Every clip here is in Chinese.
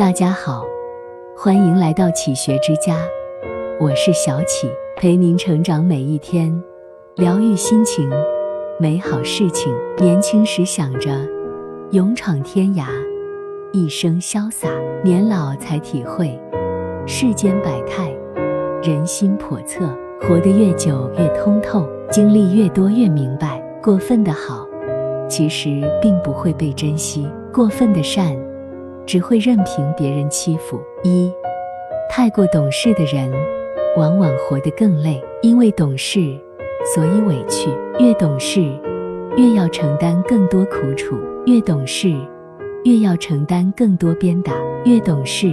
大家好，欢迎来到启学之家，我是小启，陪您成长每一天，疗愈心情，美好事情。年轻时想着勇闯天涯，一生潇洒；年老才体会世间百态，人心叵测。活得越久越通透，经历越多越明白，过分的好，其实并不会被珍惜；过分的善。只会任凭别人欺负。一，太过懂事的人，往往活得更累。因为懂事，所以委屈。越懂事，越要承担更多苦楚；越懂事，越要承担更多鞭打；越懂事，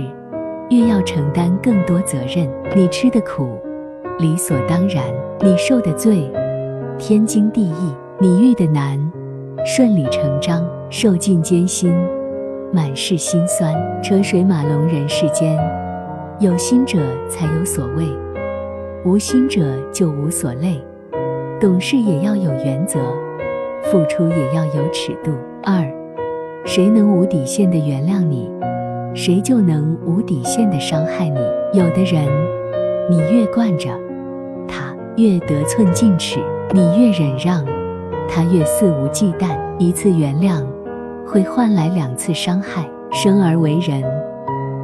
越要承担更多责任。你吃的苦，理所当然；你受的罪，天经地义；你遇的难，顺理成章；受尽艰辛。满是心酸，车水马龙人世间，有心者才有所谓，无心者就无所累。懂事也要有原则，付出也要有尺度。二，谁能无底线的原谅你，谁就能无底线的伤害你。有的人，你越惯着，他越得寸进尺；你越忍让，他越肆无忌惮。一次原谅。会换来两次伤害。生而为人，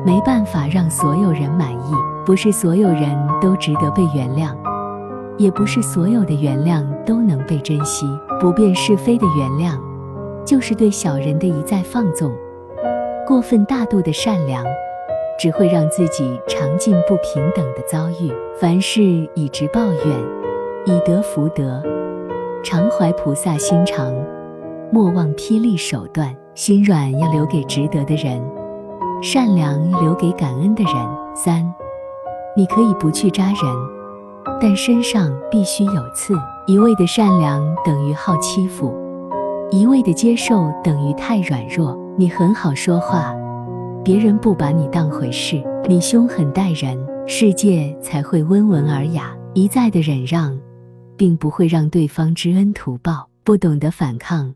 没办法让所有人满意，不是所有人都值得被原谅，也不是所有的原谅都能被珍惜。不辨是非的原谅，就是对小人的一再放纵。过分大度的善良，只会让自己尝尽不平等的遭遇。凡事以直报怨，以德福德，常怀菩萨心肠。莫忘霹雳手段，心软要留给值得的人，善良留给感恩的人。三，你可以不去扎人，但身上必须有刺。一味的善良等于好欺负，一味的接受等于太软弱。你很好说话，别人不把你当回事；你凶狠待人，世界才会温文尔雅。一再的忍让，并不会让对方知恩图报。不懂得反抗。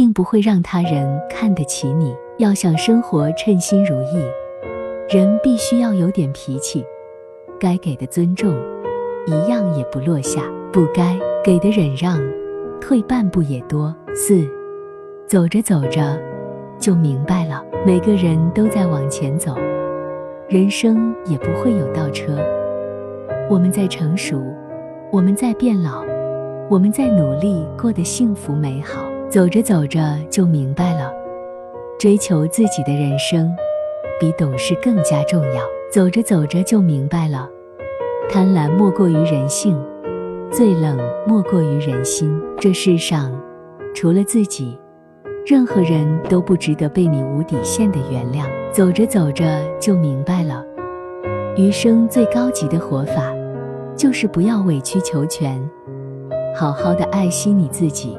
并不会让他人看得起你。要想生活称心如意，人必须要有点脾气。该给的尊重，一样也不落下；不该给的忍让，退半步也多。四，走着走着，就明白了。每个人都在往前走，人生也不会有倒车。我们在成熟，我们在变老，我们在努力过得幸福美好。走着走着就明白了，追求自己的人生比懂事更加重要。走着走着就明白了，贪婪莫过于人性，最冷莫过于人心。这世上除了自己，任何人都不值得被你无底线的原谅。走着走着就明白了，余生最高级的活法，就是不要委曲求全，好好的爱惜你自己。